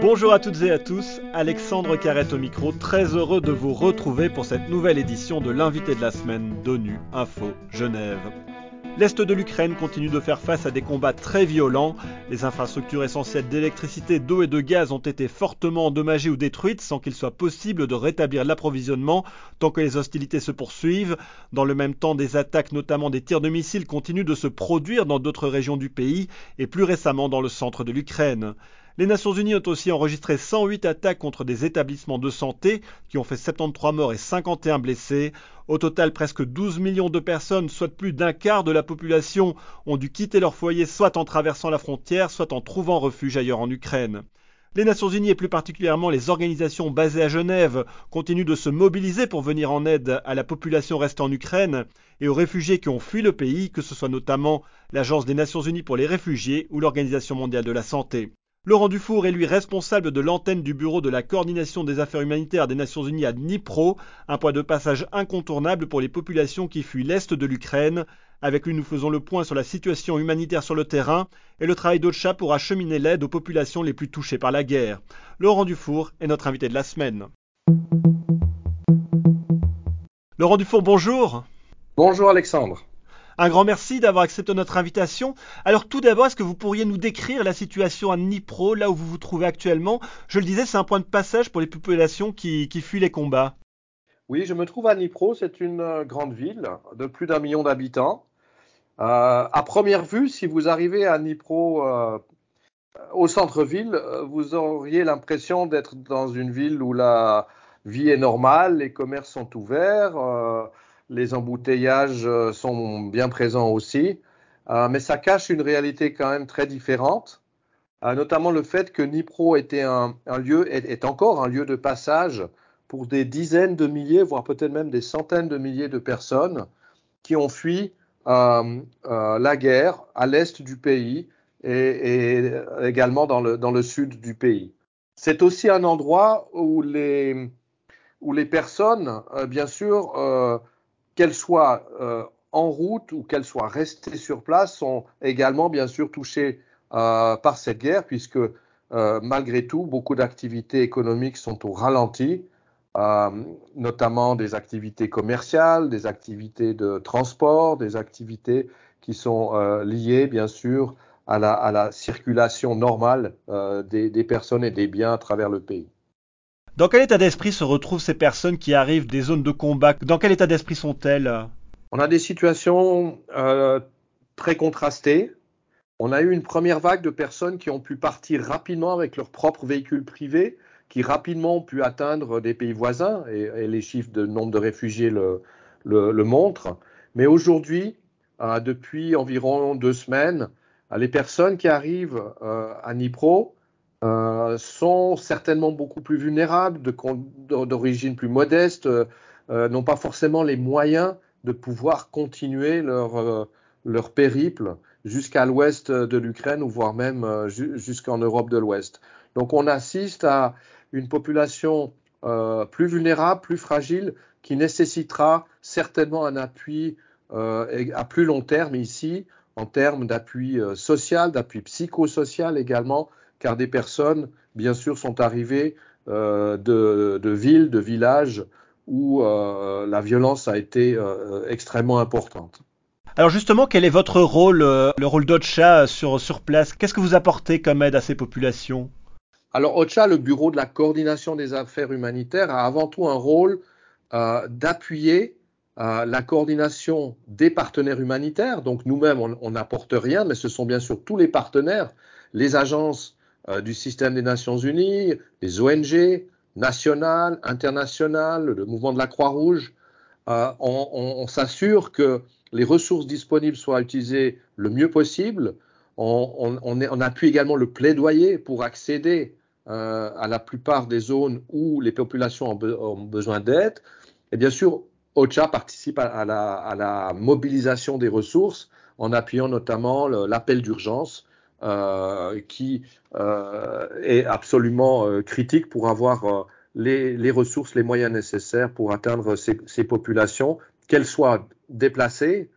Bonjour à toutes et à tous, Alexandre Carrette au micro, très heureux de vous retrouver pour cette nouvelle édition de l'invité de la semaine d'ONU Info Genève. L'Est de l'Ukraine continue de faire face à des combats très violents. Les infrastructures essentielles d'électricité, d'eau et de gaz ont été fortement endommagées ou détruites sans qu'il soit possible de rétablir l'approvisionnement tant que les hostilités se poursuivent. Dans le même temps, des attaques, notamment des tirs de missiles, continuent de se produire dans d'autres régions du pays et plus récemment dans le centre de l'Ukraine. Les Nations Unies ont aussi enregistré 108 attaques contre des établissements de santé qui ont fait 73 morts et 51 blessés. Au total, presque 12 millions de personnes, soit plus d'un quart de la population, ont dû quitter leur foyer soit en traversant la frontière, soit en trouvant refuge ailleurs en Ukraine. Les Nations Unies et plus particulièrement les organisations basées à Genève continuent de se mobiliser pour venir en aide à la population restée en Ukraine et aux réfugiés qui ont fui le pays, que ce soit notamment l'Agence des Nations Unies pour les réfugiés ou l'Organisation mondiale de la santé. Laurent Dufour est lui responsable de l'antenne du bureau de la coordination des affaires humanitaires des Nations Unies à Dnipro, un point de passage incontournable pour les populations qui fuient l'est de l'Ukraine. Avec lui, nous faisons le point sur la situation humanitaire sur le terrain et le travail d'OCHA pour acheminer l'aide aux populations les plus touchées par la guerre. Laurent Dufour est notre invité de la semaine. Laurent Dufour, bonjour. Bonjour Alexandre. Un grand merci d'avoir accepté notre invitation. Alors tout d'abord, est-ce que vous pourriez nous décrire la situation à Dnipro, là où vous vous trouvez actuellement? Je le disais, c'est un point de passage pour les populations qui, fuient les combats. Oui, je me trouve à Dnipro, c'est une euh, grande ville de plus d'un million d'habitants. Euh, à première vue, si vous arrivez à Dnipro euh, au centre-ville, vous auriez l'impression d'être dans une ville où la vie est normale, les commerces sont ouverts les embouteillages euh, sont bien présents aussi, euh, mais ça cache une réalité quand même très différente, euh, notamment le fait que Nipro était un, lieu, est, encore un lieu de passage pour des dizaines de milliers, voire peut-être même des centaines de milliers de personnes qui ont fui la guerre à l'est du pays et, également dans le, dans le, sud du pays. C'est aussi un endroit où les, où les personnes, bien sûr, qu'elles soient euh, en route ou qu'elles soient restées sur place, sont également bien sûr touchées euh, par cette guerre, puisque euh, malgré tout, beaucoup d'activités économiques sont au ralenti, notamment des activités commerciales, des activités de transport, des activités qui sont liées bien sûr à la, circulation normale des personnes et des biens à travers le pays. Dans quel état d'esprit se retrouvent ces personnes qui arrivent des zones de combat? Dans quel état d'esprit sont-elles? On a des situations euh, très contrastées. On a eu une première vague de personnes qui ont pu partir rapidement avec leur propre véhicule privé, qui rapidement ont pu atteindre des pays voisins, et, les chiffres de nombre de réfugiés le, montrent. Mais aujourd'hui, euh, depuis environ deux semaines, les personnes qui arrivent euh, à Nipro euh, sont certainement beaucoup plus vulnérables, d'origine plus modeste, euh, euh, n'ont pas forcément les moyens de pouvoir continuer leur, leur périple jusqu'à l'ouest de l'Ukraine ou voire même jusqu'en Europe de l'Ouest. Donc on assiste à une population plus vulnérable, plus fragile, qui nécessitera certainement un appui à plus long terme ici, en termes d'appui social, d'appui psychosocial également, car des personnes, bien sûr, sont arrivées euh, de, villes, de villages où euh, la violence a été euh, extrêmement importante. Alors justement, quel est votre rôle, le rôle d'OCHA sur, sur place? Qu'est-ce que vous apportez comme aide à ces populations? Alors OCHA, le Bureau de la coordination des affaires humanitaires, a avant tout un rôle d'appuyer la coordination des partenaires humanitaires. Donc nous-mêmes, on n'apporte rien, mais ce sont bien sûr tous les partenaires, les agences euh, du système des Nations Unies, les ONG nationales, internationales, le mouvement de la Croix-Rouge. Euh, on, s'assure que les ressources disponibles soient utilisées le mieux possible. On, appuie également le plaidoyer pour accéder euh, à la plupart des zones où les populations ont, besoin d'aide. Et bien sûr, OCHA participe à, la, mobilisation des ressources en appuyant notamment l'appel d'urgence qui euh, est absolument euh, critique pour avoir les, ressources, les moyens nécessaires pour atteindre ces, populations, qu'elles soient déplacées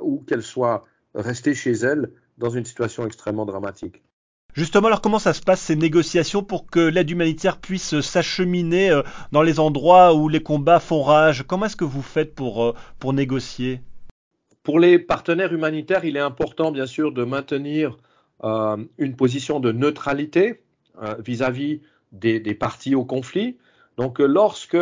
ou qu'elles soient restées chez elles dans une situation extrêmement dramatique. Justement, alors comment ça se passe ces négociations pour que l'aide humanitaire puisse s'acheminer euh, dans les endroits où les combats font rage? Comment est-ce que vous faites pour, euh, pour négocier? Pour les partenaires humanitaires, il est important bien sûr de maintenir euh, une position de neutralité vis-à-vis des, des, parties au conflit. Donc lorsque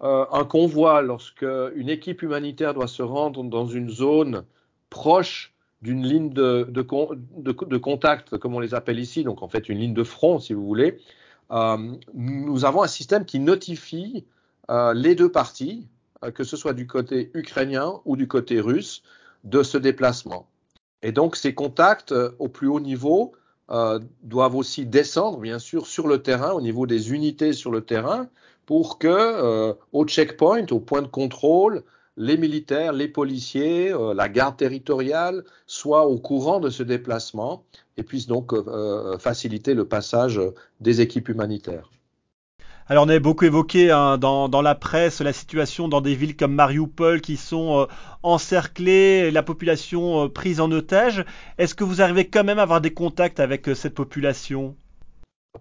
un convoi, lorsque une équipe humanitaire doit se rendre dans une zone proche d'une ligne de, contact, comme on les appelle ici, donc en fait une ligne de front, si vous voulez, euh, nous avons un système qui notifie euh, les deux parties, euh, que ce soit du côté ukrainien ou du côté russe, de ce déplacement. Et donc ces contacts au plus haut niveau doivent aussi descendre, bien sûr, sur le terrain, au niveau des unités sur le terrain, pour que au checkpoint, au point de contrôle, les militaires, les policiers, euh, la garde territoriale soient au courant de ce déplacement et puissent donc euh, euh, faciliter le passage des équipes humanitaires. Alors on avait beaucoup évoqué hein, dans, la presse la situation dans des villes comme Mariupol qui sont encerclées, la population prise en otage. Est-ce que vous arrivez quand même à avoir des contacts avec cette population?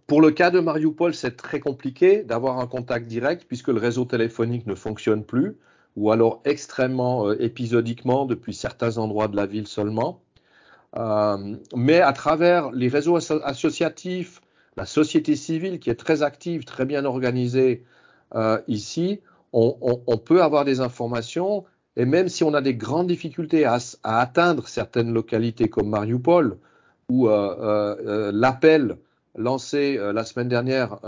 Pour le cas de Mariupol, c'est très compliqué d'avoir un contact direct puisque le réseau téléphonique ne fonctionne plus ou alors extrêmement euh, épisodiquement depuis certains endroits de la ville seulement. Euh, mais à travers les réseaux associatifs, la société civile qui est très active, très bien organisée euh, ici, on, peut avoir des informations et même si on a des grandes difficultés à, atteindre certaines localités comme Mariupol, où l'appel lancé la semaine dernière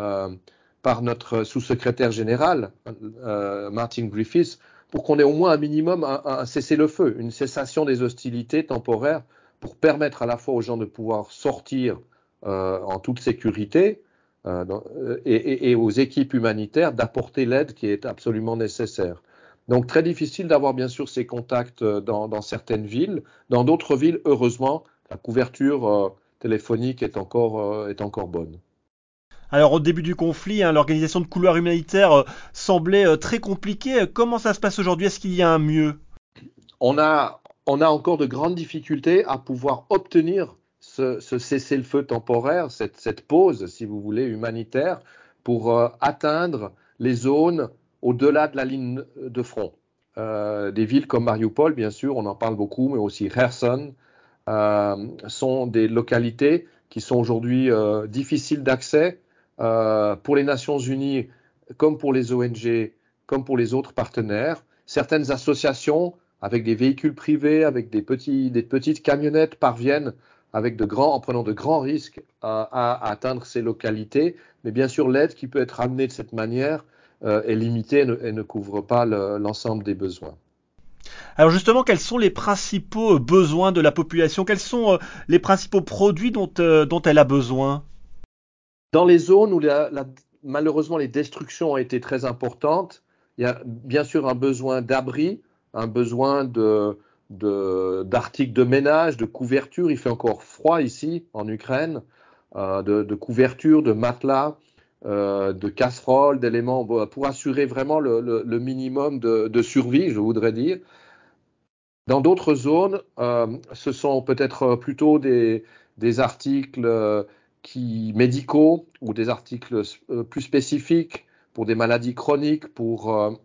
par notre sous-secrétaire général, Martin Griffiths, pour qu'on ait au moins un minimum un, cessez-le-feu, une cessation des hostilités temporaires pour permettre à la fois aux gens de pouvoir sortir euh, en toute sécurité euh, euh, et, aux équipes humanitaires d'apporter l'aide qui est absolument nécessaire. Donc très difficile d'avoir bien sûr ces contacts dans, certaines villes. Dans d'autres villes, heureusement, la couverture téléphonique est encore, est encore bonne. Alors au début du conflit, hein, l'organisation de couloirs humanitaires euh, semblait euh, très compliquée. Comment ça se passe aujourd'hui? Est-ce qu'il y a un mieux? On a, on a encore de grandes difficultés à pouvoir obtenir ce, cessez-le-feu temporaire, cette, pause, si vous voulez, humanitaire, pour euh, atteindre les zones au-delà de la ligne de front. des villes comme Mariupol, bien sûr, on en parle beaucoup, mais aussi Kherson, sont des localités qui sont aujourd'hui difficiles d'accès euh, pour les Nations Unies, comme pour les ONG, comme pour les autres partenaires. Certaines associations, avec des véhicules privés, avec des petites camionnettes, parviennent avec de grands, en prenant de grands risques à, atteindre ces localités. Mais bien sûr, l'aide qui peut être amenée de cette manière euh, est limitée et ne, couvre pas l'ensemble des besoins. Alors justement, quels sont les principaux besoins de la population? Quels sont euh, les principaux produits dont, dont elle a besoin? Dans les zones où malheureusement les destructions ont été très importantes, il y a bien sûr un besoin d'abri, un besoin de, d'articles de, ménage, de couverture. Il fait encore froid ici en Ukraine, euh, de, couverture, de matelas, euh, de casseroles, d'éléments pour assurer vraiment le, minimum de, survie, je voudrais dire. Dans d'autres zones, euh, ce sont peut-être plutôt des, des articles qui, médicaux ou des articles plus spécifiques pour des maladies chroniques, pour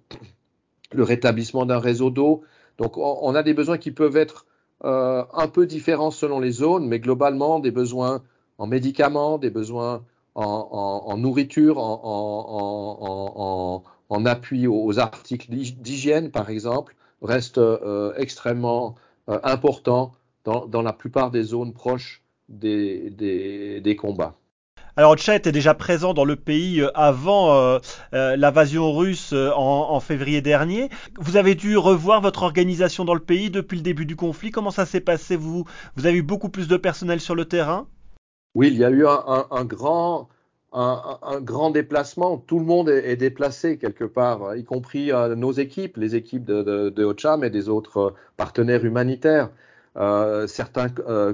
le rétablissement d'un réseau d'eau. Donc on, a des besoins qui peuvent être euh, un peu différents selon les zones, mais globalement des besoins en médicaments, des besoins en, nourriture, en, appui aux, articles d'hygiène, par exemple, restent extrêmement importants dans, la plupart des zones proches des, combats. Alors Tcha était déjà présent dans le pays euh, avant euh, euh, l'invasion russe en, février dernier. Vous avez dû revoir votre organisation dans le pays depuis le début du conflit. Comment ça s'est passé vous, vous avez eu beaucoup plus de personnel sur le terrain? Oui, il y a eu un, grand, un, grand déplacement. Tout le monde est, déplacé quelque part, y compris nos équipes, les équipes de, de, de des autres partenaires humanitaires. Certains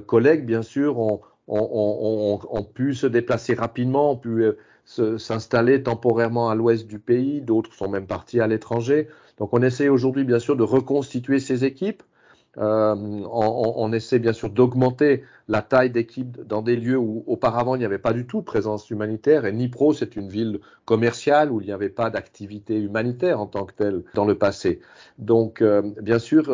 collègues, bien sûr, ont, pu se déplacer rapidement, ont pu euh, s'installer temporairement à l'ouest du pays, d'autres sont même partis à l'étranger. Donc on essaie aujourd'hui bien sûr de reconstituer ces équipes. Euh, on, essaie bien sûr d'augmenter la taille d'équipe dans des lieux où auparavant il n'y avait pas du tout présence humanitaire. Et Nipro, c'est une ville commerciale où il n'y avait pas d'activité humanitaire en tant que telle dans le passé. Donc, euh, bien sûr,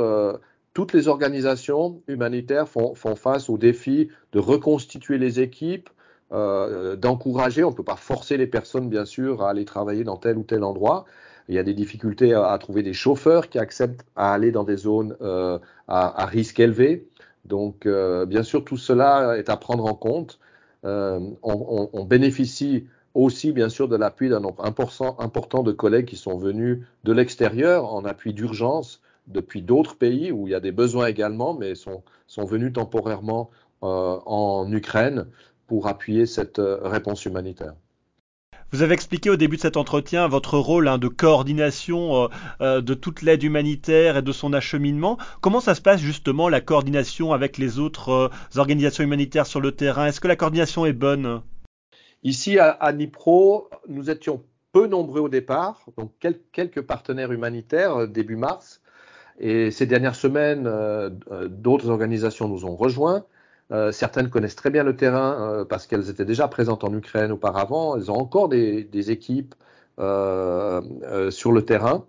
toutes les organisations humanitaires font, face au défi de reconstituer les équipes, d'encourager. On ne peut pas forcer les personnes, bien sûr, à aller travailler dans tel ou tel endroit. Il y a des difficultés à, trouver des chauffeurs qui acceptent à aller dans des zones euh, à, risque élevé. Donc, euh, bien sûr, tout cela est à prendre en compte. Euh, on, bénéficie aussi, bien sûr, de l'appui d'un nombre important, de collègues qui sont venus de l'extérieur en appui d'urgence depuis d'autres pays où il y a des besoins également, mais sont, sont venus temporairement en Ukraine pour appuyer cette réponse humanitaire. Vous avez expliqué au début de cet entretien votre rôle hein, de coordination euh, euh, de toute l'aide humanitaire et de son acheminement. Comment ça se passe justement la coordination avec les autres euh, organisations humanitaires sur le terrain? Est-ce que la coordination est bonne? Ici à, à, Nipro, nous étions peu nombreux au départ, donc quelques partenaires humanitaires début mars. Et ces dernières semaines, d'autres organisations nous ont rejoints. Euh, certaines connaissent très bien le terrain euh, parce qu'elles étaient déjà présentes en Ukraine auparavant. Elles ont encore des, équipes euh, sur le terrain.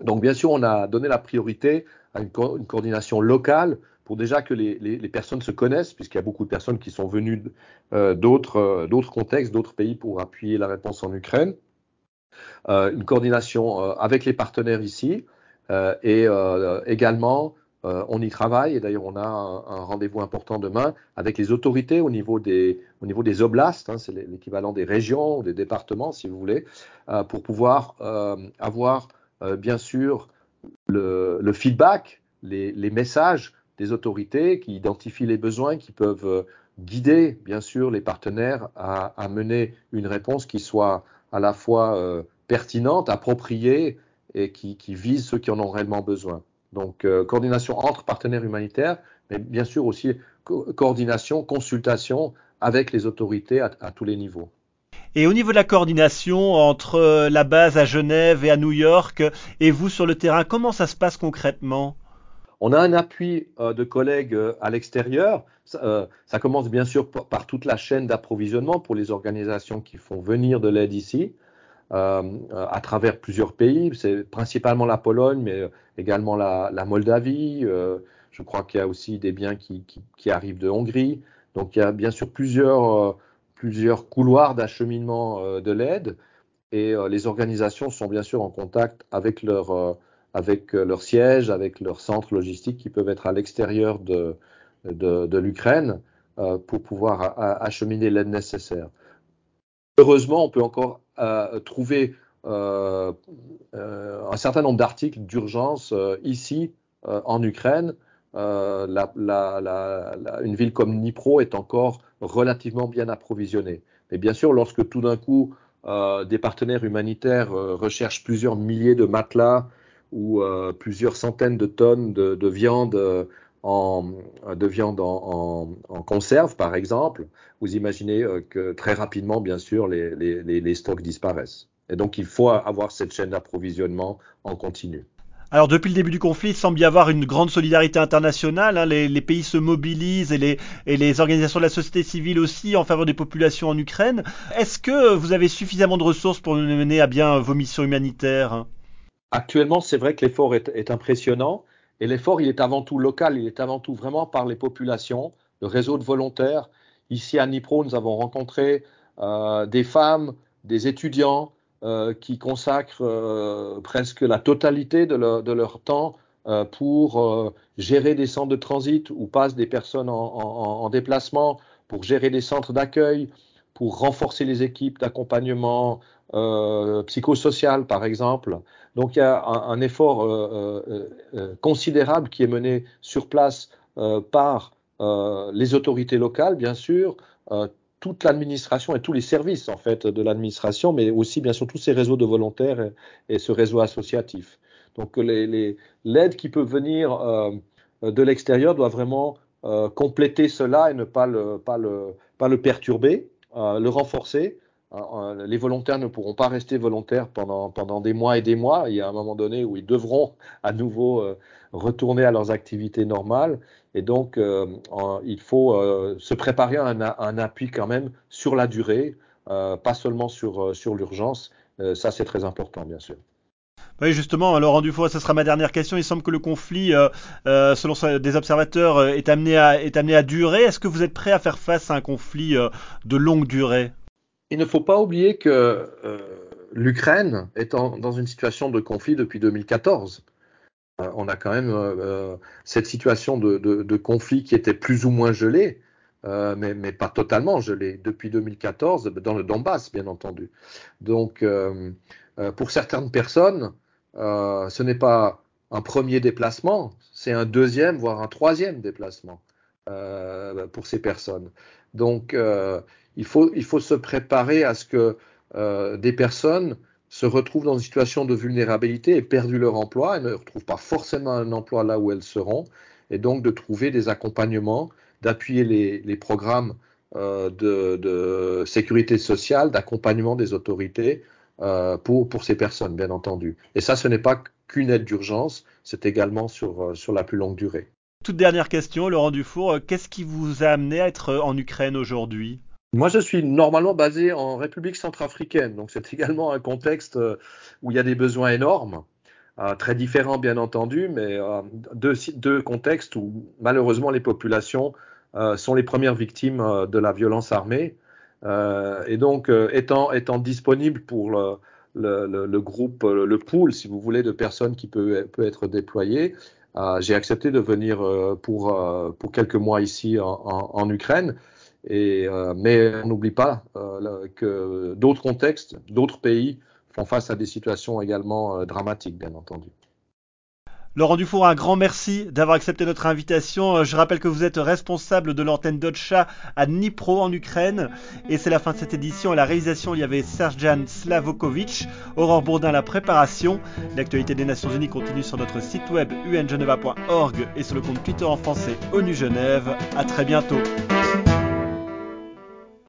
Donc bien sûr, on a donné la priorité à une, coordination locale pour déjà que les, personnes se connaissent, puisqu'il y a beaucoup de personnes qui sont venues d'autres contextes, d'autres pays pour appuyer la réponse en Ukraine. une coordination avec les partenaires ici et également euh, on y travaille et d'ailleurs on a un, rendez-vous important demain avec les autorités au niveau des, au oblasts, hein, c'est l'équivalent des régions des départements si vous voulez, euh, pour pouvoir euh, avoir bien sûr le, feedback, les, messages des autorités qui identifient les besoins, qui peuvent guider bien sûr les partenaires à, mener une réponse qui soit à la fois pertinente, appropriée et qui vise ceux qui en ont réellement besoin. Donc, euh, coordination entre partenaires humanitaires, mais bien sûr aussi coordination, consultation avec les autorités à, tous les niveaux. Et au niveau de la coordination entre euh, la base à Genève et à New York et vous sur le terrain, comment ça se passe concrètement? On a un appui euh, de collègues à l'extérieur. ça, commence bien sûr par toute la chaîne d'approvisionnement pour les organisations qui font venir de l'aide ici. Euh, à travers plusieurs pays. C'est principalement la Pologne, mais également la, Moldavie. Euh, je crois qu'il y a aussi des biens qui, arrivent de Hongrie. Donc il y a bien sûr plusieurs, euh, plusieurs couloirs d'acheminement de l'aide. Et les organisations sont bien sûr en contact avec leur, avec leur siège, avec leurs centres logistiques qui peuvent être à l'extérieur de, de l'Ukraine pour pouvoir acheminer l'aide nécessaire. Heureusement, on peut encore euh, trouver euh, euh, un certain nombre d'articles d'urgence ici en Ukraine. Une ville comme Dnipro est encore relativement bien approvisionnée. Mais bien sûr, lorsque tout d'un coup des partenaires humanitaires recherchent plusieurs milliers de matelas ou plusieurs centaines de tonnes de viande en, de viande en, conserve, par exemple, vous imaginez euh, que très rapidement, bien sûr, les, stocks disparaissent. Et donc, il faut avoir cette chaîne d'approvisionnement en continu. Alors depuis le début du conflit, il semble y avoir une grande solidarité internationale. Hein. Les, pays se mobilisent et les, et les, organisations de la société civile aussi en faveur des populations en Ukraine. Est-ce que vous avez suffisamment de ressources pour mener à bien vos missions humanitaires? Actuellement, c'est vrai que l'effort est, impressionnant. Et l'effort, il est avant tout local, il est avant tout vraiment par les populations, le réseau de volontaires. Ici à Nipro, nous avons rencontré euh, des femmes, des étudiants euh, qui consacrent euh, presque la totalité de, leur temps pour gérer des centres de transit où passent des personnes en déplacement, pour gérer des centres d'accueil, pour renforcer les équipes d'accompagnement psychosocial, par exemple. Donc il y a un, effort euh, euh, euh, considérable qui est mené sur place par les autorités locales, bien sûr, toute l'administration et tous les services en fait de l'administration, mais aussi bien sûr tous ces réseaux de volontaires et, ce réseau associatif. Donc l'aide qui peut venir de l'extérieur doit vraiment compléter cela et ne pas le, pas le, pas le perturber, le renforcer les volontaires ne pourront pas rester volontaires pendant, des mois et des mois. Il y a un moment donné où ils devront à nouveau retourner à leurs activités normales. Et donc, il faut se préparer à un, appui quand même sur la durée, pas seulement sur, sur l'urgence. ça, c'est très important, bien sûr. Oui, justement, Laurent Dufour, ce sera ma dernière question. Il semble que le conflit, euh, euh, selon des observateurs, euh, est amené à, durer. Est-ce que vous êtes prêt à faire face à un conflit de longue durée? Il ne faut pas oublier que l'Ukraine est dans une situation de conflit depuis 2014. on a quand même cette situation de, conflit qui était plus ou moins gelée. mais, mais, pas totalement gelée, depuis 2014, dans le Donbass, bien entendu. Donc, pour certaines personnes, euh, ce n'est pas un premier déplacement, c'est un deuxième, voire un troisième déplacement euh, pour ces personnes. Donc, euh, il, faut, se préparer à ce que des personnes se retrouvent dans une situation de vulnérabilité et perdent leur emploi et ne retrouvent pas forcément un emploi là où elles seront, et donc de trouver des accompagnements, d'appuyer les, programmes de, sécurité sociale, d'accompagnement des autorités euh, pour, pour ces personnes, bien entendu. Et ça, ce n'est pas qu'une aide d'urgence, c'est également sur, euh, sur la plus longue durée. Toute dernière question, Laurent Dufour, euh, qu'est-ce qui vous a amené à être en Ukraine aujourd'hui? Moi, je suis normalement basé en République centrafricaine, donc c'est également un contexte où il y a des besoins énormes, très différents bien entendu, mais deux, deux, contextes où malheureusement les populations sont les premières victimes de la violence armée. Euh, et donc, euh, étant, étant disponible pour le, le, groupe, le pool, si vous voulez, de personnes qui peut, peut être déployé, euh, j'ai accepté de venir pour, pour quelques mois ici en, en, Ukraine. Et, mais on n'oublie pas que d'autres contextes, d'autres pays font face à des situations également dramatiques, bien entendu. Laurent Dufour, un grand merci d'avoir accepté notre invitation. Euh, je rappelle que vous êtes responsable de l'antenne Dotcha à Dnipro en Ukraine. Et c'est la fin de cette édition. À la réalisation, il y avait Serjan Slavokovic, Aurore Bourdin la préparation. L'actualité des Nations Unies continue sur notre site web ungeneva.org et sur le compte Twitter en français ONU Genève. À très bientôt.